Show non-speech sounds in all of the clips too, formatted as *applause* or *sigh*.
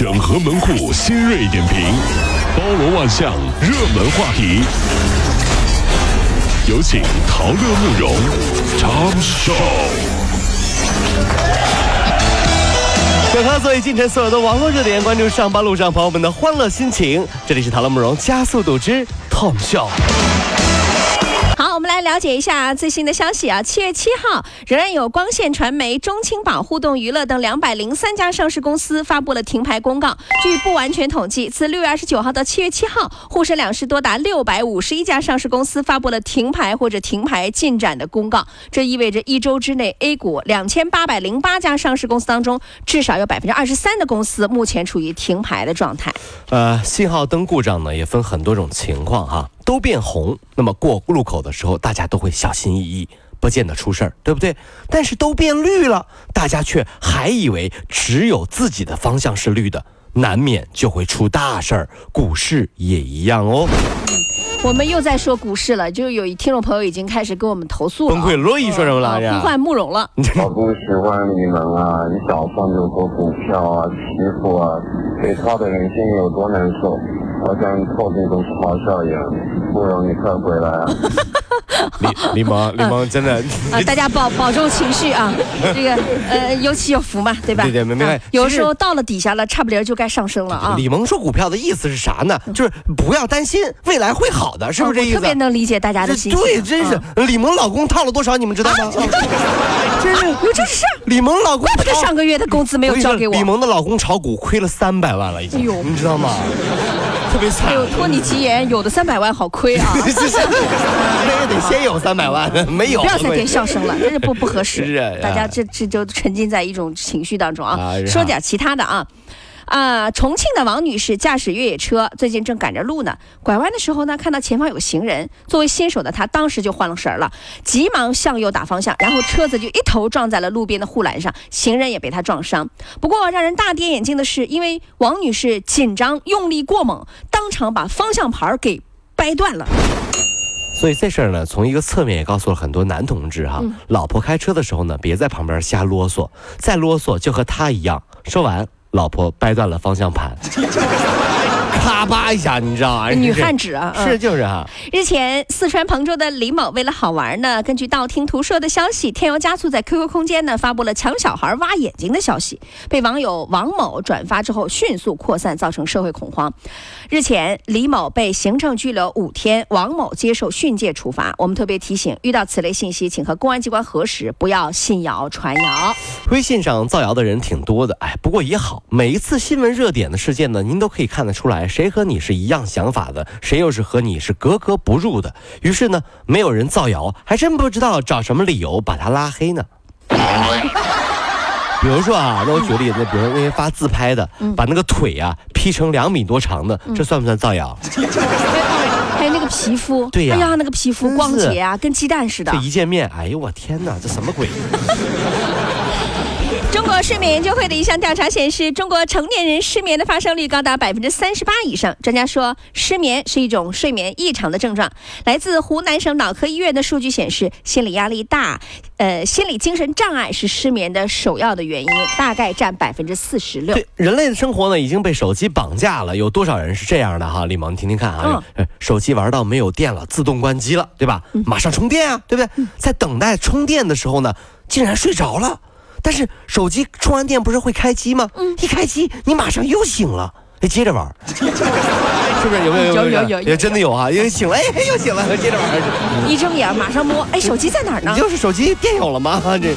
整合门户新锐点评，包罗万象，热门话题。有请陶乐慕容长寿。整合最近城所有的网络热点，关注上班路上朋友们的欢乐心情。这里是陶乐慕容加速度之 Tom Show。来了解一下最新的消息啊。七月七号，仍然有光线传媒、中青宝互动娱乐等两百零三家上市公司发布了停牌公告。据不完全统计，自六月二十九号到七月七号，沪深两市多达六百五十一家上市公司发布了停牌或者停牌进展的公告。这意味着一周之内，A 股两千八百零八家上市公司当中，至少有百分之二十三的公司目前处于停牌的状态。呃，信号灯故障呢也分很多种情况哈。都变红，那么过路口的时候，大家都会小心翼翼，不见得出事儿，对不对？但是都变绿了，大家却还以为只有自己的方向是绿的，难免就会出大事儿。股市也一样哦。我们又在说股市了，就有一听众朋友已经开始跟我们投诉了，崩溃。罗伊说什么了？呼唤慕容了。*laughs* 我不喜欢你们啊！一早上就做股票啊，欺负啊，被套的人心里有多难受。我想透这种嘲笑一样，不容易快回来啊！李李萌，李萌真的 *laughs* 啊，大家保保重情绪啊，*laughs* 这个呃有起有伏嘛，对吧？对对，没没。有时候到了底下了，差不离就该上升了啊。李萌说股票的意思是啥呢？就是不要担心，未来会好的，是不是这意思？特别能理解大家的心情。对，真是李萌老公套了多少，你们知道吗？*laughs* 真是有这事？李萌老公怪不得上个月的工资没有交给我。李萌的老公炒股亏了三百万了，已经，你知道吗？特别惨，有托你吉言，有的三百万好亏啊！*laughs* 那也得先有三百万，*laughs* 没有不要再听笑声了，*laughs* 真是不不合适。大家这这就沉浸在一种情绪当中啊。说点其他的啊。啊，重庆的王女士驾驶越野车，最近正赶着路呢。拐弯的时候呢，看到前方有个行人，作为新手的她当时就慌了神儿了，急忙向右打方向，然后车子就一头撞在了路边的护栏上，行人也被她撞伤。不过让人大跌眼镜的是，因为王女士紧张用力过猛，当场把方向盘给掰断了。所以这事儿呢，从一个侧面也告诉了很多男同志哈，老婆开车的时候呢，别在旁边瞎啰嗦，再啰嗦就和他一样。说完。老婆掰断了方向盘。咔吧一下，你知道啊？女汉子啊，是就是啊。日前，四川彭州的李某为了好玩呢，根据道听途说的消息，添油加醋在 QQ 空间呢发布了抢小孩挖眼睛的消息，被网友王某转发之后迅速扩散，造成社会恐慌。日前，李某被行政拘留五天，王某接受训诫处罚。我们特别提醒，遇到此类信息，请和公安机关核实，不要信谣传谣。微信上造谣的人挺多的，哎，不过也好，每一次新闻热点的事件呢，您都可以看得出来。谁和你是一样想法的，谁又是和你是格格不入的？于是呢，没有人造谣，还真不知道找什么理由把他拉黑呢。比如说啊，那我举个例子，比如说那些发自拍的，把那个腿啊 P 成两米多长的，这算不算造谣？*laughs* 还有那个皮肤，对呀，哎呀，那个皮肤光洁啊，跟鸡蛋似的。这一见面，哎呦我天哪，这什么鬼？中国睡眠研究会的一项调查显示，中国成年人失眠的发生率高达百分之三十八以上。专家说，失眠是一种睡眠异常的症状。来自湖南省脑科医院的数据显示，心理压力大，呃，心理精神障碍是失眠的首要的原因，大概占百分之四十六。对，人类的生活呢已经被手机绑架了。有多少人是这样的哈？李萌，你听听看啊，手机玩到没有电了，自动关机了，对吧？马上充电啊，对不对？在等待充电的时候呢，竟然睡着了。但是手机充完电不是会开机吗？嗯，一开机你马上又醒了，哎，接着玩，*laughs* 是不是有没有有有有也真的有啊，因为醒了，*laughs* 哎，又醒了，接着玩。一睁眼马上摸，哎，手机在哪儿呢？就是手机电有了吗？这。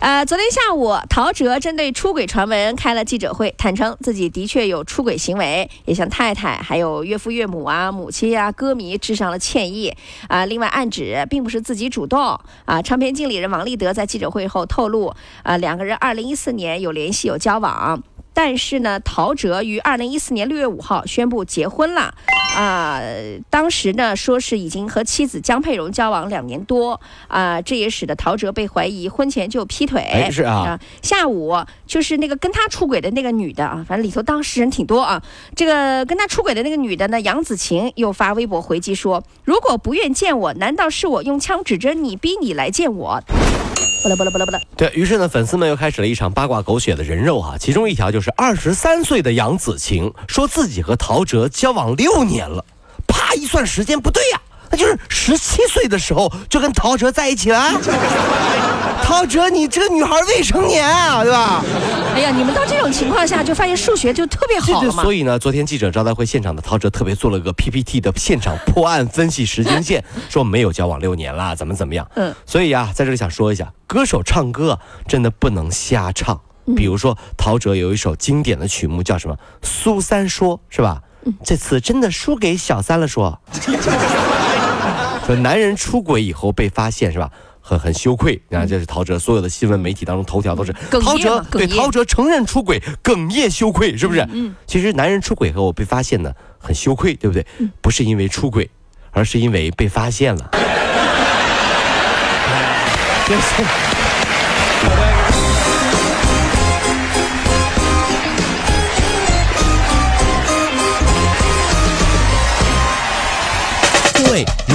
呃，昨天下午，陶喆针对出轨传闻开了记者会，坦诚自己的确有出轨行为，也向太太、还有岳父岳母啊、母亲啊、歌迷致上了歉意。啊，另外暗指并不是自己主动。啊，唱片经理人王立德在记者会后透露，啊，两个人二零一四年有联系有交往。但是呢，陶喆于二零一四年六月五号宣布结婚了，啊，当时呢说是已经和妻子江佩蓉交往两年多，啊，这也使得陶喆被怀疑婚前就劈腿。是啊，下午就是那个跟他出轨的那个女的啊，反正里头当事人挺多啊。这个跟他出轨的那个女的呢，杨子晴又发微博回击说：“如果不愿见我，难道是我用枪指着你，逼你来见我？”不了不了不了不了。对于是呢，粉丝们又开始了一场八卦狗血的人肉哈。其中一条就是二十三岁的杨子晴说自己和陶喆交往六年了，啪一算时间不对呀、那就是十七岁的时候就跟陶喆在一起了。陶喆，你这个女孩未成年啊，对吧？哎呀，你们到这种情况下就发现数学就特别好了嘛。所以呢，昨天记者招待会现场的陶喆特别做了个 PPT 的现场破案分析时间线，说没有交往六年了，怎么怎么样。嗯，所以啊，在这里想说一下，歌手唱歌真的不能瞎唱。比如说，陶喆有一首经典的曲目叫什么《苏三说》，是吧？这次真的输给小三了说，*laughs* 说男人出轨以后被发现是吧？很很羞愧，你看这是陶喆所有的新闻媒体当中头条都是陶喆对陶喆承认出轨，哽咽羞愧，是不是？嗯，其实男人出轨后被发现呢，很羞愧，对不对？不是因为出轨，而是因为被发现了。*laughs* 就是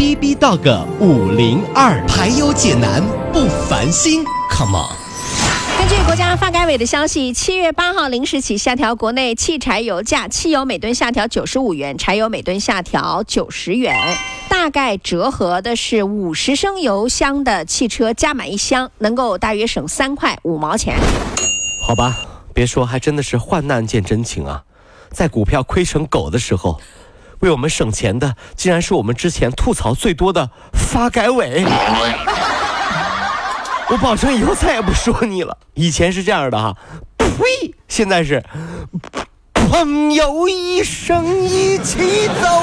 B B Dog 五零二，排忧解难不烦心，Come on。根据国家发改委的消息，七月八号零时起下调国内汽柴油价，汽油每吨下调九十五元，柴油每吨下调九十元，大概折合的是五十升油箱的汽车加满一箱，能够大约省三块五毛钱。好吧，别说，还真的是患难见真情啊！在股票亏成狗的时候，为我们省钱的，竟然是我们之前吐槽最多的发改委。*laughs* 我保证以后再也不说你了。以前是这样的哈，呸！现在是。朋友一生一起走，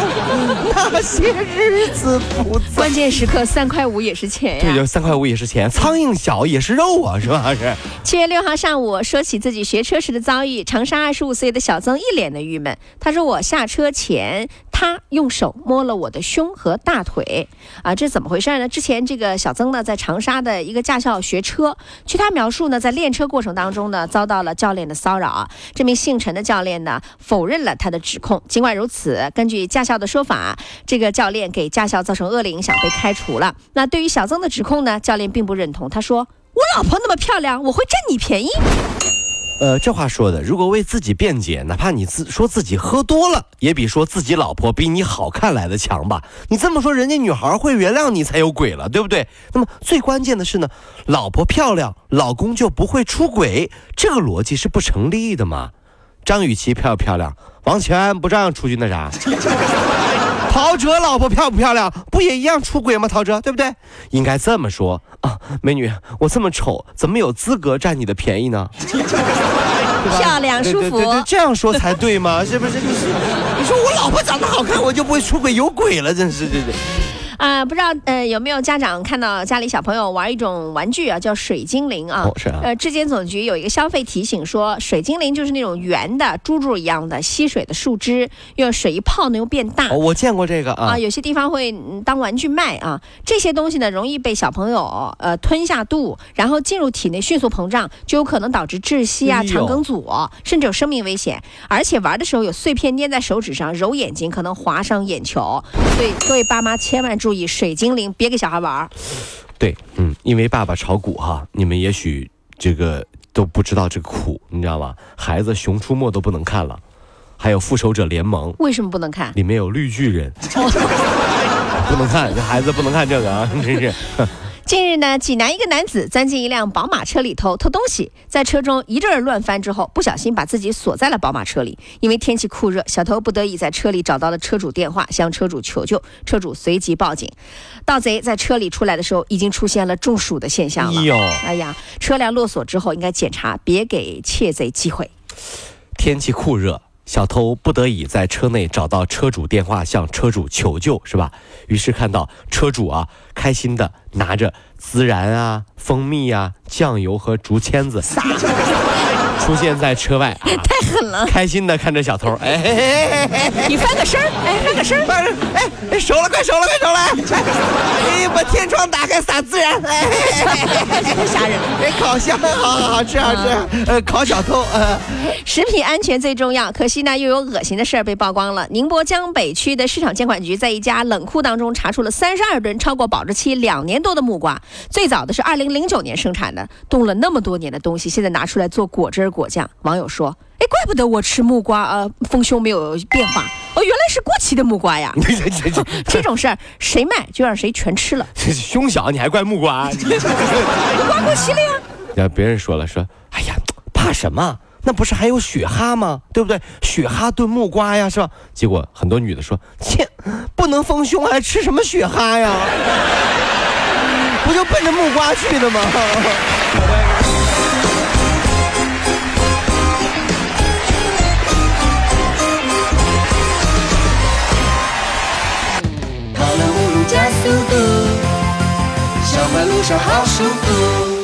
那些日子不再。关键时刻三块五也是钱对，呀。就三块五也是钱，苍蝇小也是肉啊，是吧？是。七月六号上午，说起自己学车时的遭遇，长沙二十五岁的小曾一脸的郁闷。他说：“我下车前，他用手摸了我的胸和大腿，啊，这怎么回事呢？之前这个小曾呢，在长沙的一个驾校学车，据他描述呢，在练车过程当中呢，遭到了教练的骚扰。这名姓陈的教练呢，否认了他的指控。尽管如此，根据驾校的说法，这个教练给驾校造成恶劣影响，被开除了。那对于小曾的指控呢，教练并不认同，他说。”我老婆那么漂亮，我会占你便宜？呃，这话说的，如果为自己辩解，哪怕你自说自己喝多了，也比说自己老婆比你好看来的强吧？你这么说，人家女孩会原谅你才有鬼了，对不对？那么最关键的是呢，老婆漂亮，老公就不会出轨，这个逻辑是不成立的嘛？张雨绮漂不漂亮？王全不照样出去那啥？陶喆老婆漂不漂亮？不也一样出轨吗？陶喆，对不对？应该这么说啊，美女，我这么丑，怎么有资格占你的便宜呢？*laughs* 漂亮舒服对对对对，这样说才对嘛，是不是？你是你说我老婆长得好看，我就不会出轨，有鬼了，真是这这。啊、不知道呃有没有家长看到家里小朋友玩一种玩具啊，叫水精灵啊？哦是啊呃，质检总局有一个消费提醒说，水精灵就是那种圆的珠珠一样的吸水的树枝，用水一泡呢又变大。哦，我见过这个啊啊，，有些地方会嗯当玩具卖啊。这些东西呢，容易被小朋友呃吞下肚，然后进入体内迅速膨胀，就有可能导致窒息啊、肠梗阻，甚至有生命危险。而且玩的时候有碎片粘在手指上，揉眼睛可能划伤眼球。所以各位爸妈千万注意，水精灵别给小孩玩。对，嗯，因为爸爸炒股哈，你们也许这个都不知道这个苦，你知道吗？孩子《熊出没》都不能看了，还有《复仇者联盟》为什么不能看？里面有绿巨人，*laughs* *laughs* 不能看，这孩子不能看这个啊，真是。近日呢，济南一个男子钻进一辆宝马车里头偷东西，在车中一阵儿乱翻之后，不小心把自己锁在了宝马车里。因为天气酷热，小偷不得已在车里找到了车主电话，向车主求救。车主随即报警。盗贼在车里出来的时候，已经出现了中暑的现象了。哎呀，车辆落锁之后应该检查，别给窃贼机会。天气酷热，小偷不得已在车内找到车主电话，向车主求救，是吧？于是看到车主啊，开心的拿着孜然啊、蜂蜜啊、酱油和竹签子，*laughs* 出现在车外，啊、太狠了！开心的看着小偷，哎哎哎哎哎你翻个身儿，哎，翻个身儿。哎哎，熟了，快熟了，快熟了！哎，把天窗打开，撒孜然，哎，太吓人了。哎，烤箱，好好好吃好吃，呃，烤小偷，呃，食品安全最重要，可惜呢，又有恶心的事儿被曝光了。宁波江北区的市场监管局在一家冷库当中查出了三十二吨超过保质期两年多的木瓜，最早的是二零零九年生产的，冻了那么多年的东西，现在拿出来做果汁儿果酱。网友说：“哎，怪不得我吃木瓜呃丰胸没有变化，哦，原来是过期的木瓜呀！*laughs* 这种事儿谁卖就让谁全吃了，*laughs* 胸小你还怪木瓜？*laughs* 木瓜过期了呀。”然后别人说了说，哎呀，怕什么？那不是还有雪蛤吗？对不对？雪蛤炖木瓜呀，是吧？结果很多女的说，切，不能丰胸，还吃什么雪蛤呀？不就奔着木瓜去的吗？加速度，小马路上好舒服。